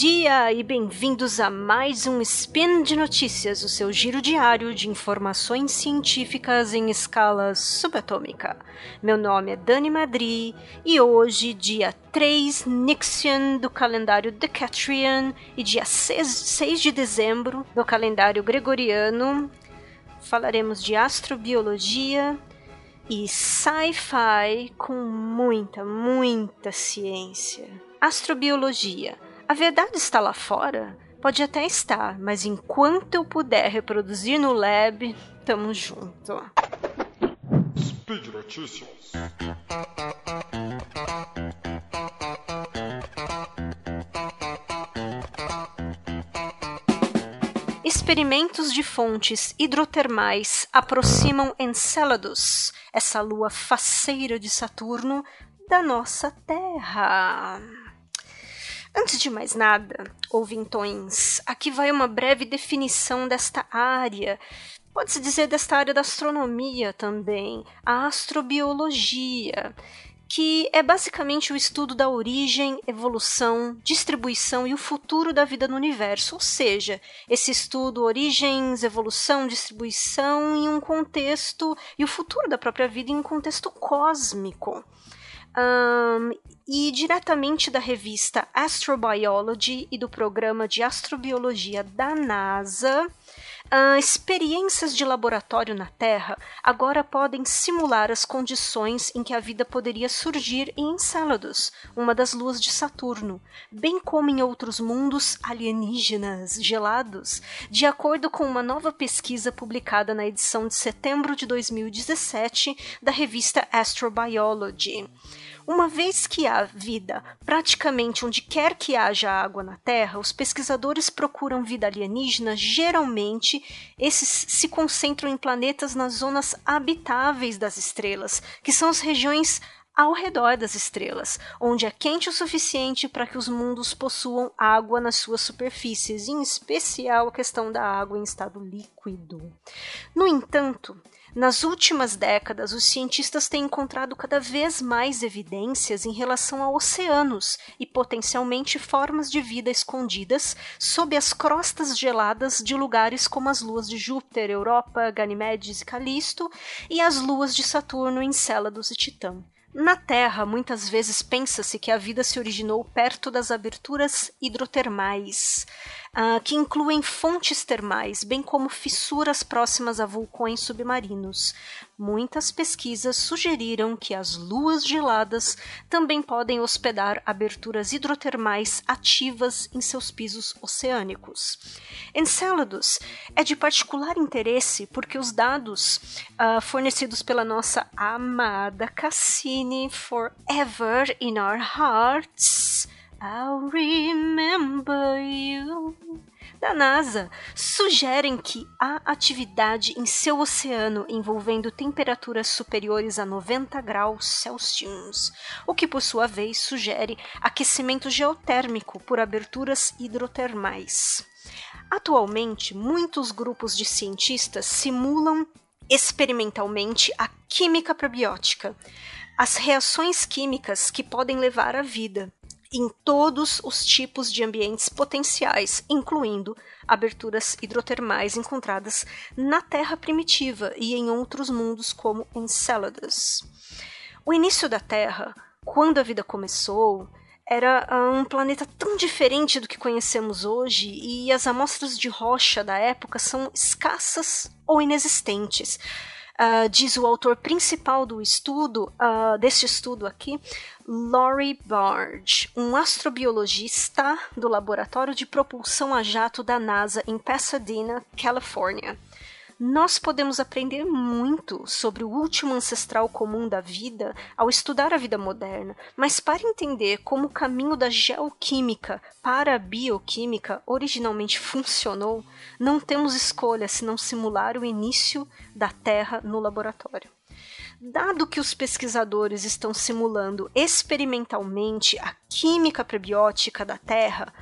dia e bem-vindos a mais um Spin de Notícias, o seu giro diário de informações científicas em escala subatômica. Meu nome é Dani Madri e hoje, dia 3 Nixian do calendário Decatrian e dia 6, 6 de dezembro do calendário gregoriano, falaremos de astrobiologia e sci-fi com muita, muita ciência. Astrobiologia a verdade está lá fora? Pode até estar, mas enquanto eu puder reproduzir no lab, tamo junto. Speed Notícias. Experimentos de fontes hidrotermais aproximam Enceladus, essa lua faceira de Saturno, da nossa Terra. Antes de mais nada, ouvintões, aqui vai uma breve definição desta área. Pode-se dizer desta área da astronomia também, a astrobiologia, que é basicamente o estudo da origem, evolução, distribuição e o futuro da vida no universo, ou seja, esse estudo origens, evolução, distribuição em um contexto e o futuro da própria vida em um contexto cósmico. Um, e diretamente da revista Astrobiology e do programa de astrobiologia da NASA, experiências de laboratório na Terra agora podem simular as condições em que a vida poderia surgir em Enceladus, uma das luas de Saturno, bem como em outros mundos alienígenas gelados, de acordo com uma nova pesquisa publicada na edição de setembro de 2017 da revista Astrobiology. Uma vez que há vida praticamente onde quer que haja água na Terra, os pesquisadores procuram vida alienígena. Geralmente, esses se concentram em planetas nas zonas habitáveis das estrelas, que são as regiões ao redor das estrelas, onde é quente o suficiente para que os mundos possuam água nas suas superfícies, em especial a questão da água em estado líquido. No entanto, nas últimas décadas, os cientistas têm encontrado cada vez mais evidências em relação a oceanos e potencialmente formas de vida escondidas sob as crostas geladas de lugares como as luas de Júpiter, Europa, Ganimedes e Calisto e as luas de Saturno, Encélados e Titã. Na Terra, muitas vezes pensa-se que a vida se originou perto das aberturas hidrotermais, uh, que incluem fontes termais, bem como fissuras próximas a vulcões submarinos. Muitas pesquisas sugeriram que as luas geladas também podem hospedar aberturas hidrotermais ativas em seus pisos oceânicos. Enceladus é de particular interesse porque os dados uh, fornecidos pela nossa amada Cassini Forever in Our Hearts I'll remember you da NASA sugerem que há atividade em seu oceano envolvendo temperaturas superiores a 90 graus Celsius, o que por sua vez sugere aquecimento geotérmico por aberturas hidrotermais. Atualmente, muitos grupos de cientistas simulam experimentalmente a química probiótica, as reações químicas que podem levar à vida em todos os tipos de ambientes potenciais, incluindo aberturas hidrotermais encontradas na Terra primitiva e em outros mundos como Enceladus. O início da Terra, quando a vida começou, era ah, um planeta tão diferente do que conhecemos hoje e as amostras de rocha da época são escassas ou inexistentes. Uh, diz o autor principal do estudo, uh, deste estudo aqui, Laurie Barge, um astrobiologista do Laboratório de Propulsão a Jato da NASA em Pasadena, Califórnia nós podemos aprender muito sobre o último ancestral comum da vida ao estudar a vida moderna, mas para entender como o caminho da geoquímica para a bioquímica originalmente funcionou, não temos escolha senão simular o início da Terra no laboratório. Dado que os pesquisadores estão simulando experimentalmente a química prebiótica da Terra,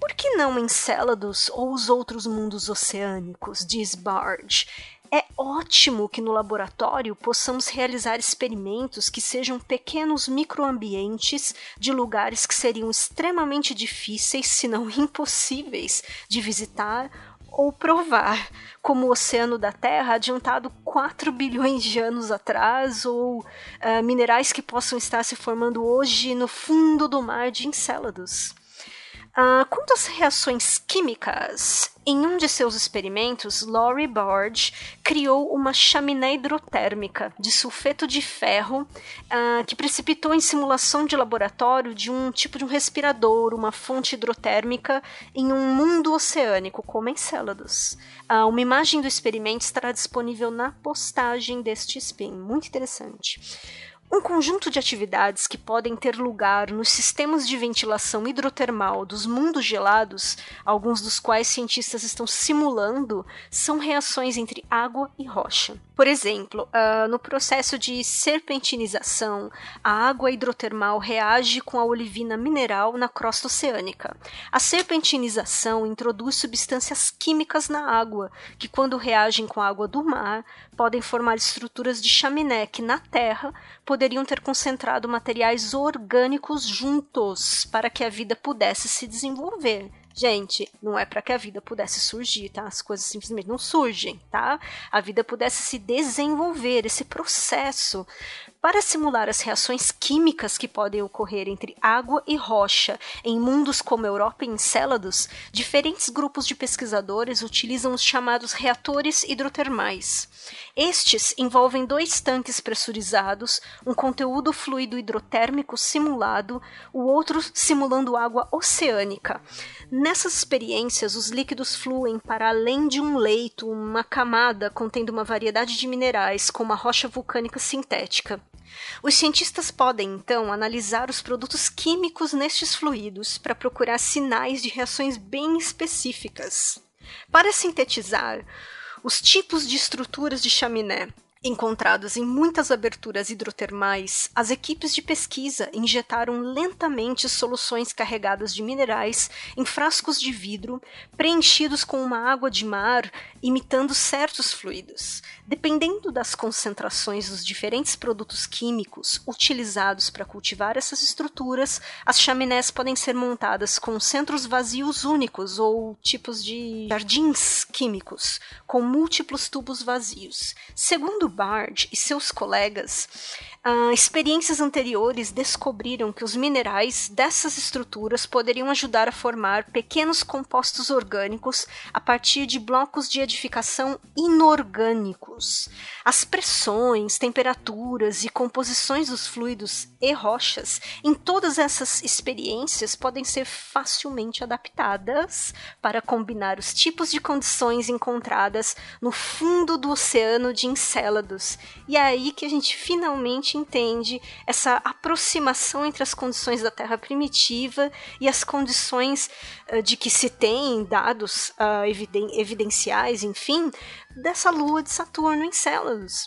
Por que não Encélados ou os outros mundos oceânicos? diz Barge. É ótimo que no laboratório possamos realizar experimentos que sejam pequenos microambientes de lugares que seriam extremamente difíceis, se não impossíveis, de visitar ou provar, como o oceano da Terra adiantado 4 bilhões de anos atrás, ou uh, minerais que possam estar se formando hoje no fundo do mar de Encélados. Uh, quanto às reações químicas, em um de seus experimentos, Laurie Barge criou uma chaminé hidrotérmica de sulfeto de ferro uh, que precipitou em simulação de laboratório de um tipo de um respirador, uma fonte hidrotérmica em um mundo oceânico, como Encélados. Uh, uma imagem do experimento estará disponível na postagem deste spin. Muito interessante um conjunto de atividades que podem ter lugar nos sistemas de ventilação hidrotermal dos mundos gelados, alguns dos quais cientistas estão simulando, são reações entre água e rocha. Por exemplo, uh, no processo de serpentinização, a água hidrotermal reage com a olivina mineral na crosta oceânica. A serpentinização introduz substâncias químicas na água, que, quando reagem com a água do mar, podem formar estruturas de chaminé que, na Terra, poderiam ter concentrado materiais orgânicos juntos para que a vida pudesse se desenvolver. Gente, não é para que a vida pudesse surgir, tá? As coisas simplesmente não surgem, tá? A vida pudesse se desenvolver, esse processo para simular as reações químicas que podem ocorrer entre água e rocha em mundos como Europa e Encélados, diferentes grupos de pesquisadores utilizam os chamados reatores hidrotermais. Estes envolvem dois tanques pressurizados, um conteúdo fluido hidrotérmico simulado, o outro simulando água oceânica. Nessas experiências, os líquidos fluem para além de um leito, uma camada contendo uma variedade de minerais, como a rocha vulcânica sintética. Os cientistas podem, então, analisar os produtos químicos nestes fluidos para procurar sinais de reações bem específicas. Para sintetizar, os tipos de estruturas de chaminé Encontrados em muitas aberturas hidrotermais, as equipes de pesquisa injetaram lentamente soluções carregadas de minerais em frascos de vidro, preenchidos com uma água de mar imitando certos fluidos. Dependendo das concentrações dos diferentes produtos químicos utilizados para cultivar essas estruturas, as chaminés podem ser montadas com centros vazios únicos ou tipos de jardins químicos, com múltiplos tubos vazios. Segundo Bard e seus colegas, uh, experiências anteriores descobriram que os minerais dessas estruturas poderiam ajudar a formar pequenos compostos orgânicos a partir de blocos de edificação inorgânicos. As pressões, temperaturas e composições dos fluidos e rochas em todas essas experiências podem ser facilmente adaptadas para combinar os tipos de condições encontradas no fundo do oceano de Encélados. E é aí que a gente finalmente entende essa aproximação entre as condições da Terra primitiva e as condições uh, de que se tem dados uh, eviden evidenciais, enfim, dessa lua de Saturno em Célados.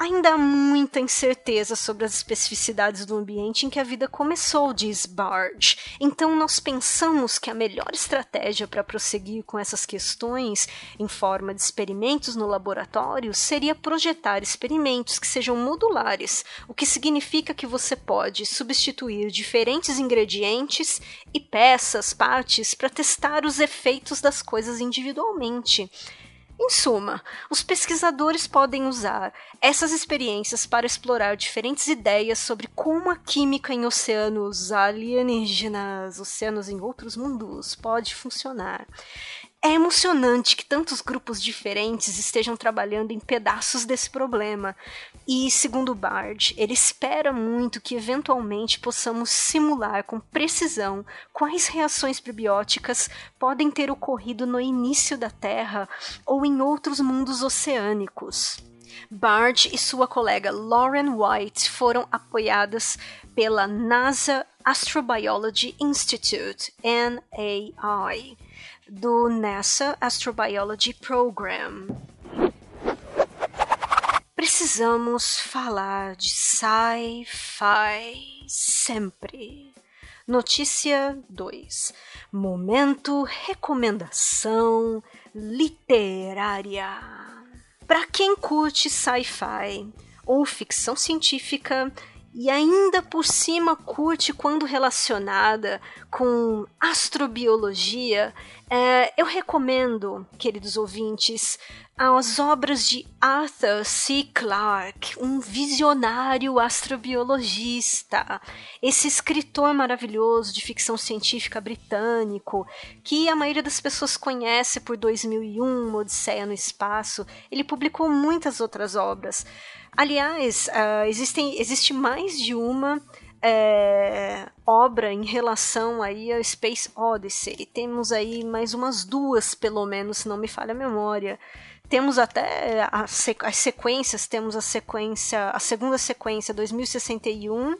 Ainda há muita incerteza sobre as especificidades do ambiente em que a vida começou, diz Barge. Então, nós pensamos que a melhor estratégia para prosseguir com essas questões, em forma de experimentos no laboratório, seria projetar experimentos que sejam modulares, o que significa que você pode substituir diferentes ingredientes e peças, partes, para testar os efeitos das coisas individualmente. Em suma, os pesquisadores podem usar essas experiências para explorar diferentes ideias sobre como a química em oceanos alienígenas, oceanos em outros mundos, pode funcionar. É emocionante que tantos grupos diferentes estejam trabalhando em pedaços desse problema. E, segundo Bard, ele espera muito que eventualmente possamos simular com precisão quais reações prebióticas podem ter ocorrido no início da Terra ou em outros mundos oceânicos. Bard e sua colega Lauren White foram apoiadas pela NASA Astrobiology Institute, NAI do NASA Astrobiology Program. Precisamos falar de sci-fi sempre. Notícia 2. Momento recomendação literária. Para quem curte sci-fi ou ficção científica e ainda por cima curte quando relacionada com astrobiologia, é, eu recomendo, queridos ouvintes, as obras de Arthur C. Clarke, um visionário astrobiologista, esse escritor maravilhoso de ficção científica britânico, que a maioria das pessoas conhece por 2001, Odisseia no Espaço. Ele publicou muitas outras obras. Aliás, uh, existem, existe mais de uma é, obra em relação aí ao Space Odyssey. Temos aí mais umas duas, pelo menos, se não me falha a memória. Temos até as sequências, temos a sequência, a segunda sequência, 2061,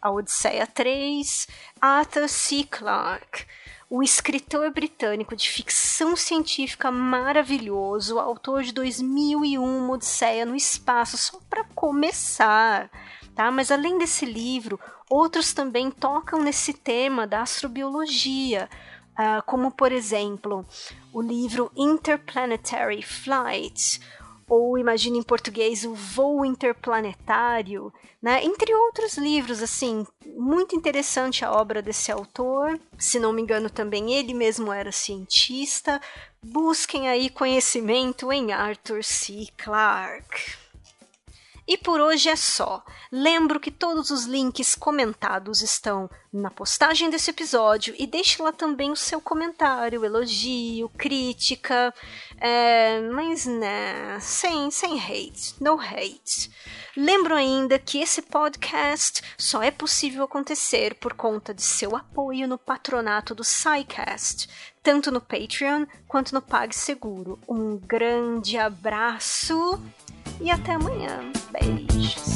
a Odisseia 3, Arthur C. Clarke o escritor britânico de ficção científica maravilhoso, autor de 2001, Odisseia no Espaço, só para começar. Tá? Mas além desse livro, outros também tocam nesse tema da astrobiologia, uh, como por exemplo o livro Interplanetary Flight, ou imagine em português o Voo Interplanetário, né? Entre outros livros, assim, muito interessante a obra desse autor. Se não me engano, também ele mesmo era cientista. Busquem aí conhecimento em Arthur C. Clarke. E por hoje é só. Lembro que todos os links comentados estão na postagem desse episódio e deixe lá também o seu comentário, elogio, crítica, é, mas né, sem, sem hate, no hate. Lembro ainda que esse podcast só é possível acontecer por conta de seu apoio no patronato do SciCast, tanto no Patreon quanto no PagSeguro. Um grande abraço e até amanhã. Beijos.